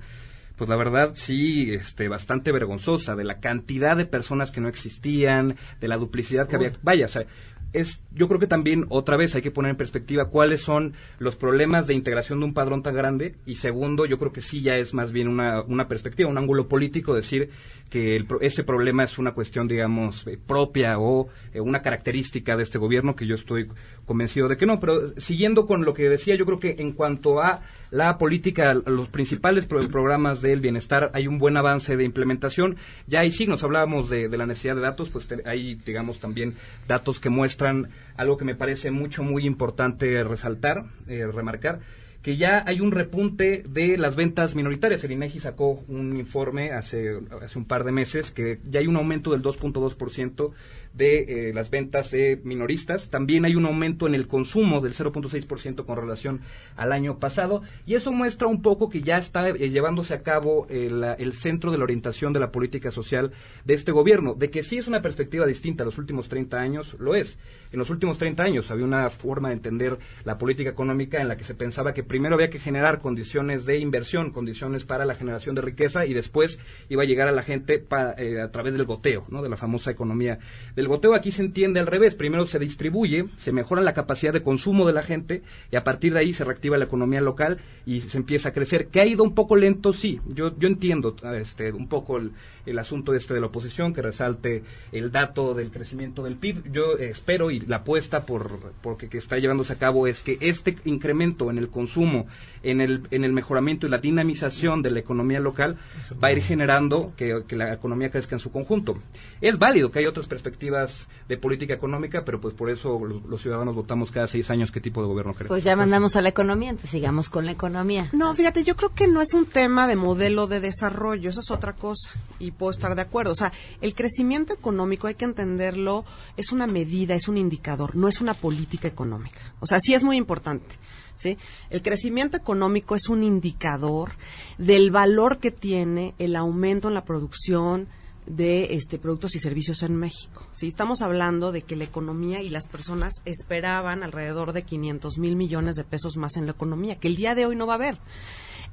pues la verdad sí, este, bastante vergonzosa de la cantidad de personas que no existían, de la duplicidad que había. Vaya, o sea, es, yo creo que también otra vez hay que poner en perspectiva cuáles son los problemas de integración de un padrón tan grande y segundo, yo creo que sí ya es más bien una, una perspectiva, un ángulo político decir que ese problema es una cuestión, digamos, eh, propia o eh, una característica de este gobierno que yo estoy convencido de que no. Pero siguiendo con lo que decía, yo creo que en cuanto a la política, los principales programas del bienestar, hay un buen avance de implementación. Ya hay signos, hablábamos de, la necesidad de datos, pues hay, digamos, también datos que muestran algo que me parece mucho, muy importante resaltar, eh, remarcar que ya hay un repunte de las ventas minoritarias. El INEGI sacó un informe hace, hace un par de meses que ya hay un aumento del 2.2% de eh, las ventas minoristas. También hay un aumento en el consumo del 0.6% con relación al año pasado. Y eso muestra un poco que ya está eh, llevándose a cabo el, el, centro de la orientación de la política social de este gobierno. De que sí es una perspectiva distinta a los últimos 30 años, lo es. En los últimos 30 años había una forma de entender la política económica en la que se pensaba que primero había que generar condiciones de inversión, condiciones para la generación de riqueza y después iba a llegar a la gente eh, a través del goteo, ¿no? de la famosa economía de Del goteo aquí se entiende al revés. Primero se distribuye, se mejora la capacidad de consumo de la gente y a partir de ahí se reactiva la economía local y se empieza a crecer. Que ha ido un poco lento, sí. Yo, yo entiendo este, un poco el, el asunto este de la oposición, que resalte el dato del crecimiento del PIB. Yo espero y la apuesta por, porque que está llevándose a cabo es que este incremento en el consumo, en el, en el mejoramiento y la dinamización de la economía local va a ir generando que, la economía crezca en su conjunto. Es válido que hay otras perspectivas de política económica, pero pues por eso los, ciudadanos votamos cada seis años qué tipo de gobierno queremos. Pues ya mandamos a la economía, entonces sigamos con la economía. No, fíjate, yo creo que no es un tema de modelo de desarrollo, eso es otra cosa y puedo estar de acuerdo. O sea, el crecimiento económico hay que entenderlo, es una medida, es un indicador, no es una política económica. O sea, sí es muy importante. ¿Sí? El crecimiento económico es un indicador del valor que tiene el aumento en la producción de este, productos y servicios en México. ¿sí? Estamos hablando de que la economía y las personas esperaban alrededor de 500 mil millones de pesos más en la economía, que el día de hoy no va a haber.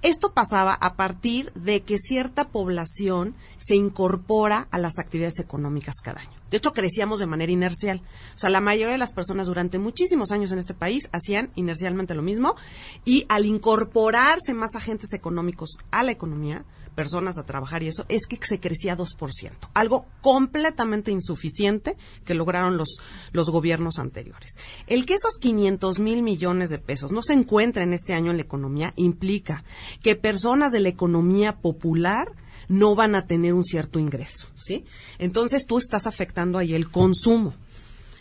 Esto pasaba a partir de que cierta población se incorpora a las actividades económicas cada año. De hecho, crecíamos de manera inercial. O sea, la mayoría de las personas durante muchísimos años en este país hacían inercialmente lo mismo y al incorporarse más agentes económicos a la economía, personas a trabajar y eso, es que se crecía 2%. Algo completamente insuficiente que lograron los, los gobiernos anteriores. El que esos 500 mil millones de pesos no se encuentren este año en la economía implica que personas de la economía popular no van a tener un cierto ingreso, ¿sí? Entonces tú estás afectando ahí el consumo.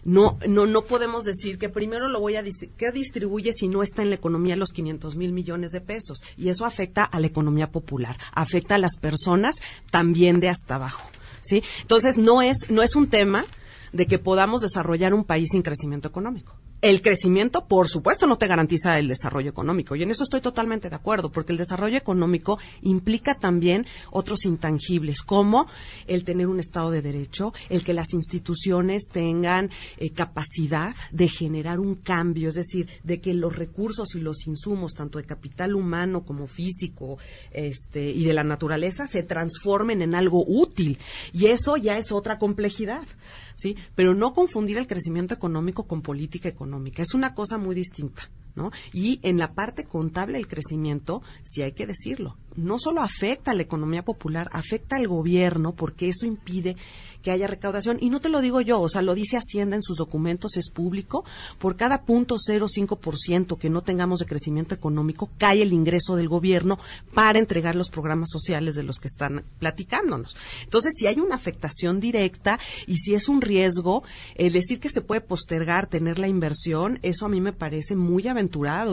No, no, no podemos decir que primero lo voy a que distribuye si no está en la economía los 500 mil millones de pesos. Y eso afecta a la economía popular, afecta a las personas también de hasta abajo. ¿sí? Entonces, no es, no es un tema de que podamos desarrollar un país sin crecimiento económico el crecimiento, por supuesto, no te garantiza el desarrollo económico. Y en eso estoy totalmente de acuerdo, porque el desarrollo económico implica también otros intangibles, como el tener un Estado de Derecho, el que las instituciones tengan eh, capacidad de generar un cambio, es decir, de que los recursos y los insumos, tanto de capital humano como físico este, y de la naturaleza, se transformen en algo útil. Y eso ya es otra complejidad. ¿Sí? Pero no confundir el crecimiento económico con política económica. Es una cosa muy distinta, ¿no? Y en la parte contable el crecimiento, sí hay que decirlo, no solo afecta a la economía popular, afecta al gobierno porque eso impide que haya recaudación. Y no te lo digo yo, o sea, lo dice Hacienda en sus documentos, es público. Por cada punto 0,5% que no tengamos de crecimiento económico, cae el ingreso del gobierno para entregar los programas sociales de los que están platicándonos. Entonces, si hay una afectación directa y si es un riesgo, el decir que se puede postergar tener la inversión, eso a mí me parece muy aventurado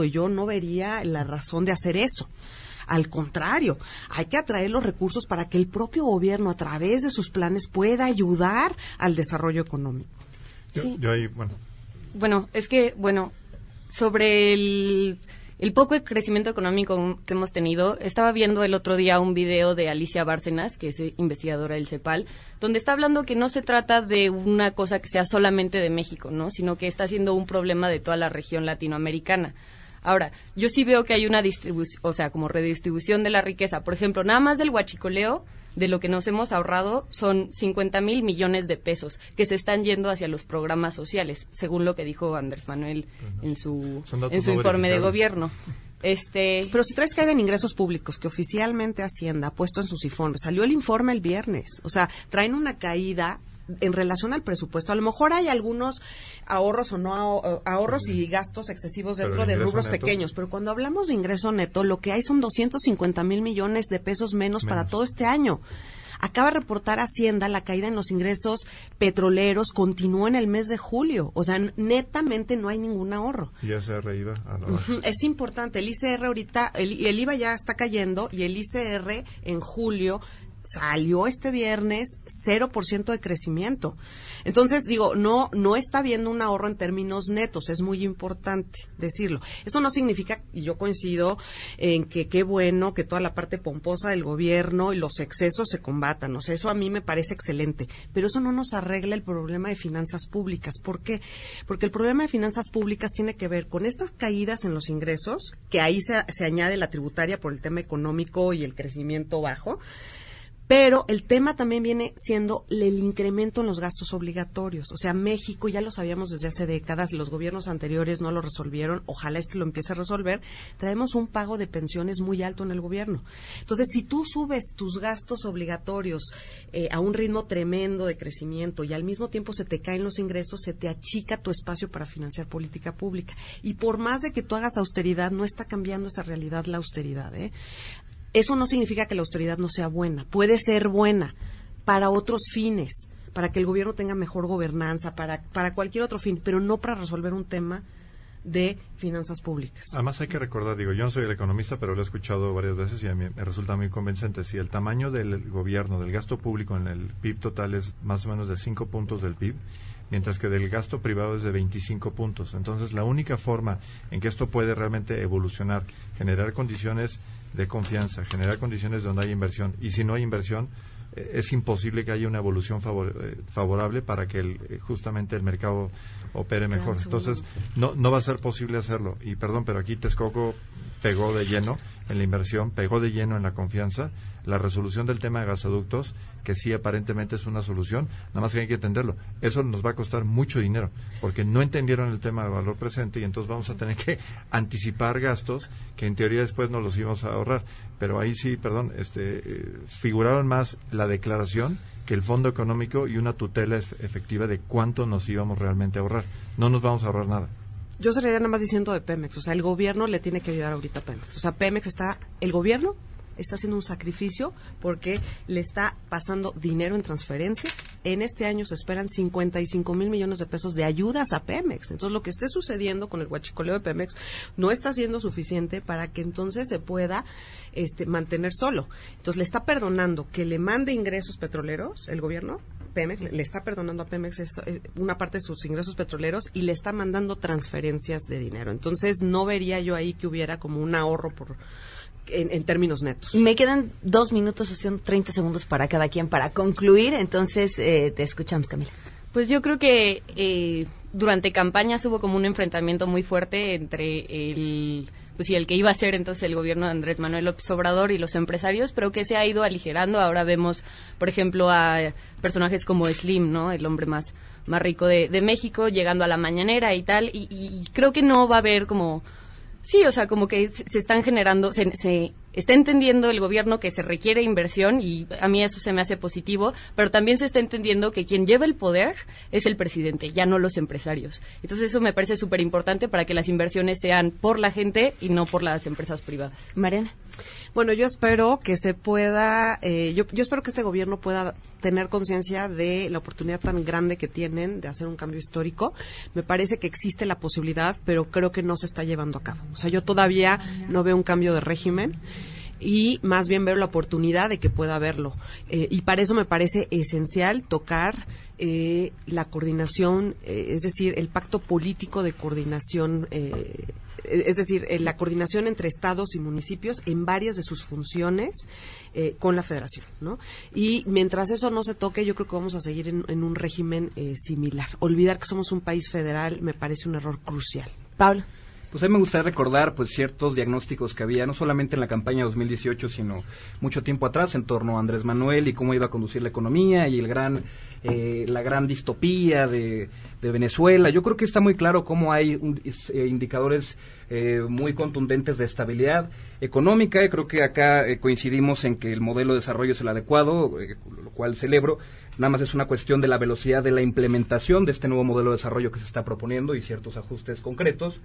y yo no vería la razón de hacer eso. Al contrario, hay que atraer los recursos para que el propio gobierno, a través de sus planes, pueda ayudar al desarrollo económico. bueno. Bueno, es que, bueno, sobre el, el poco crecimiento económico que hemos tenido, estaba viendo el otro día un video de Alicia Bárcenas, que es investigadora del CEPAL, donde está hablando que no se trata de una cosa que sea solamente de México, ¿no? Sino que está siendo un problema de toda la región latinoamericana. Ahora, yo sí veo que hay una distribución, o sea, como redistribución de la riqueza. Por ejemplo, nada más del huachicoleo, de lo que nos hemos ahorrado son 50 mil millones de pesos que se están yendo hacia los programas sociales, según lo que dijo Andrés Manuel en su, en su informe de gobierno. Este... Pero si traes caída en ingresos públicos, que oficialmente Hacienda ha puesto en sus informes, salió el informe el viernes, o sea, traen una caída en relación al presupuesto. A lo mejor hay algunos ahorros o no ahorros y gastos excesivos dentro de rubros pequeños, pero cuando hablamos de ingreso neto, lo que hay son 250 mil millones de pesos menos, para todo este año. Acaba de reportar Hacienda la caída en los ingresos petroleros continuó en el mes de julio. O sea, netamente no hay ningún ahorro. Y ICR iba a Es importante. El ICR ahorita, el, el IVA ya está cayendo y el ICR en julio salió este viernes 0% de crecimiento. Entonces, digo, no, no está viendo un ahorro en términos netos, es muy importante decirlo. Eso no significa, y yo coincido en que qué bueno que toda la parte pomposa del gobierno y los excesos se combatan, o sea, eso a mí me parece excelente, pero eso no nos arregla el problema de finanzas públicas. ¿Por qué? Porque el problema de finanzas públicas tiene que ver con estas caídas en los ingresos, que ahí se, se añade la tributaria por el tema económico y el crecimiento bajo, Pero el tema también viene siendo el incremento en los gastos obligatorios. O sea, México ya lo sabíamos desde hace décadas, los gobiernos anteriores no lo resolvieron, ojalá este lo empiece a resolver. Traemos un pago de pensiones muy alto en el gobierno. Entonces, si tú subes tus gastos obligatorios eh, a un ritmo tremendo de crecimiento y al mismo tiempo se te caen los ingresos, se te achica tu espacio para financiar política pública. Y por más de que tú hagas austeridad, no está cambiando esa realidad la austeridad. ¿eh? Eso no significa que la austeridad no sea buena. Puede ser buena para otros fines, para que el gobierno tenga mejor gobernanza, para, para cualquier otro fin, pero no para resolver un tema de finanzas públicas. Además hay que recordar, digo, yo no soy el economista, pero lo he escuchado varias veces y a mí me resulta muy convincente. Si el tamaño del gobierno, del gasto público en el PIB total es más o menos de 5 puntos del PIB, mientras que del gasto privado es de 25 puntos. Entonces, la única forma en que esto puede realmente evolucionar, generar condiciones de confianza, generar condiciones donde haya inversión. Y si no hay inversión, eh, es imposible que haya una evolución eh, favorable para que el, eh, justamente el mercado opere mejor. Entonces, no, no va a ser posible hacerlo. Y perdón, pero aquí Texcoco pegó de lleno en la inversión, pegó de lleno en la confianza. La resolución del tema de gasoductos que sí aparentemente es una solución, nada más que hay que entenderlo. Eso nos va a costar mucho dinero, porque no entendieron el tema de valor presente y entonces vamos a tener que anticipar gastos que en teoría después nos los íbamos a ahorrar. Pero ahí sí, perdón, este, eh, figuraron más la declaración que el fondo económico y una tutela efectiva de cuánto nos íbamos realmente a ahorrar. No nos vamos a ahorrar nada. Yo sería nada más diciendo de Pemex, o sea, el gobierno le tiene que ayudar ahorita a Pemex. O sea, Pemex está, el gobierno está haciendo un sacrificio porque le está pasando dinero en transferencias. En este año se esperan 55 mil millones de pesos de ayudas a Pemex. Entonces, lo que esté sucediendo con el huachicoleo de Pemex no está siendo suficiente para que entonces se pueda este, mantener solo. Entonces, le está perdonando que le mande ingresos petroleros el gobierno. Pemex le está perdonando a Pemex eh, una parte de sus ingresos petroleros y le está mandando transferencias de dinero. Entonces, no vería yo ahí que hubiera como un ahorro por en, términos netos. Me quedan dos minutos o son 30 segundos para cada quien para concluir, entonces eh, te escuchamos, Camila. Pues yo creo que eh, durante campañas hubo como un enfrentamiento muy fuerte entre el pues el que iba a ser entonces el gobierno de Andrés Manuel López Obrador y los empresarios, pero que se ha ido aligerando. Ahora vemos, por ejemplo, a personajes como Slim, ¿no? El hombre más, más rico de, México, llegando a la mañanera y tal, y creo que no va a haber como Sí, o sea, como que se están generando, se, se, está entendiendo el gobierno que se requiere inversión y a mí eso se me hace positivo, pero también se está entendiendo que quien lleva el poder es el presidente, ya no los empresarios. Entonces eso me parece súper importante para que las inversiones sean por la gente y no por las empresas privadas. Mariana. Bueno, yo espero que se pueda, eh, yo, yo espero que este gobierno pueda tener conciencia de la oportunidad tan grande que tienen de hacer un cambio histórico. Me parece que existe la posibilidad, pero creo que no se está llevando a cabo. O sea, yo todavía no veo un cambio de régimen y más bien veo la oportunidad de que pueda haberlo. Eh, y para eso me parece esencial tocar eh, la coordinación, es decir, el pacto político de coordinación eh, es decir, eh, la coordinación entre estados y municipios en varias de sus funciones eh, con la federación, ¿no? Y mientras eso no se toque, yo creo que vamos a seguir en, un régimen similar. Olvidar que somos un país federal me parece un error crucial. Pablo. Pues a mí me gustaría recordar pues ciertos diagnósticos que había, no solamente en la campaña 2018, sino mucho tiempo atrás en torno a Andrés Manuel y cómo iba a conducir la economía y el gran, eh, la gran distopía de, Venezuela. Yo creo que está muy claro cómo hay eh, indicadores eh, muy contundentes de estabilidad económica. Creo que acá coincidimos en que el modelo de desarrollo es el adecuado, lo cual celebro. Nada más es una cuestión de la velocidad de la implementación de este nuevo modelo de desarrollo que se está proponiendo y ciertos ajustes concretos.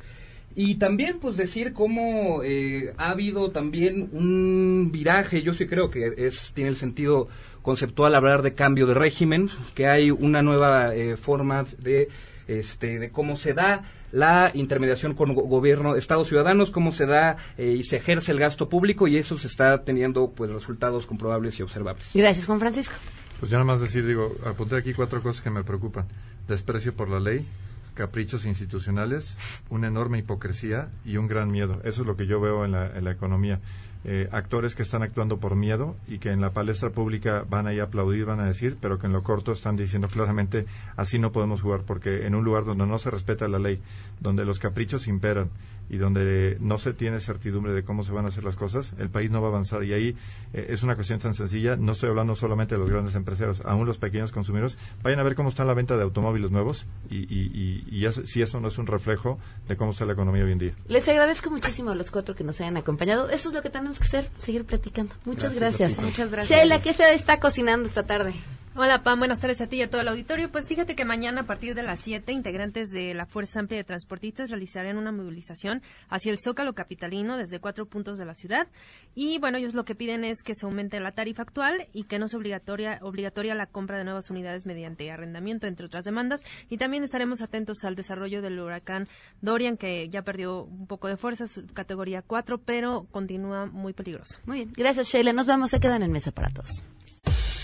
Y también, pues, decir cómo eh, ha habido también un viraje, yo sí creo que es tiene el sentido conceptual hablar de cambio de régimen, que hay una nueva eh, forma de, este, de cómo se da la intermediación con gobierno, Estados ciudadanos, cómo se da eh, y se ejerce el gasto público y eso se está teniendo, pues, resultados comprobables y observables. Gracias, Juan Francisco. Pues ya nada más decir, digo, apunté aquí cuatro cosas que me preocupan. Desprecio por la ley, caprichos institucionales, una enorme hipocresía y un gran miedo. Eso es lo que yo veo en la, en la economía. Eh, actores que están actuando por miedo y que en la palestra pública van a a aplaudir, van a decir, pero que en lo corto están diciendo claramente así no podemos jugar porque en un lugar donde no se respeta la ley, donde los caprichos imperan, y donde no se tiene certidumbre de cómo se van a hacer las cosas, el país no va a avanzar. Y ahí eh, es una cuestión tan sencilla. No estoy hablando solamente de los grandes empresarios, aún los pequeños consumidores. Vayan a ver cómo está la venta de automóviles nuevos y, si eso no es un reflejo de cómo está la economía hoy en día. Les agradezco muchísimo a los cuatro que nos hayan acompañado. Eso es lo que tenemos que hacer, seguir platicando. Muchas gracias. Muchas gracias. Sheila, ¿qué se está cocinando esta tarde? Hola, Pam. Buenas tardes a ti y a todo el auditorio. Pues fíjate que mañana, a partir de las 7, integrantes de la Fuerza Amplia de Transportistas realizarán una movilización hacia el Zócalo Capitalino desde cuatro puntos de la ciudad. Y bueno, ellos lo que piden es que se aumente la tarifa actual y que no sea obligatoria, obligatoria la compra de nuevas unidades mediante arrendamiento, entre otras demandas. Y también estaremos atentos al desarrollo del huracán Dorian, que ya perdió un poco de fuerza, su categoría 4, pero continúa muy peligroso. Muy bien. Gracias, Sheila. Nos vamos. Se quedan en mesa para todos.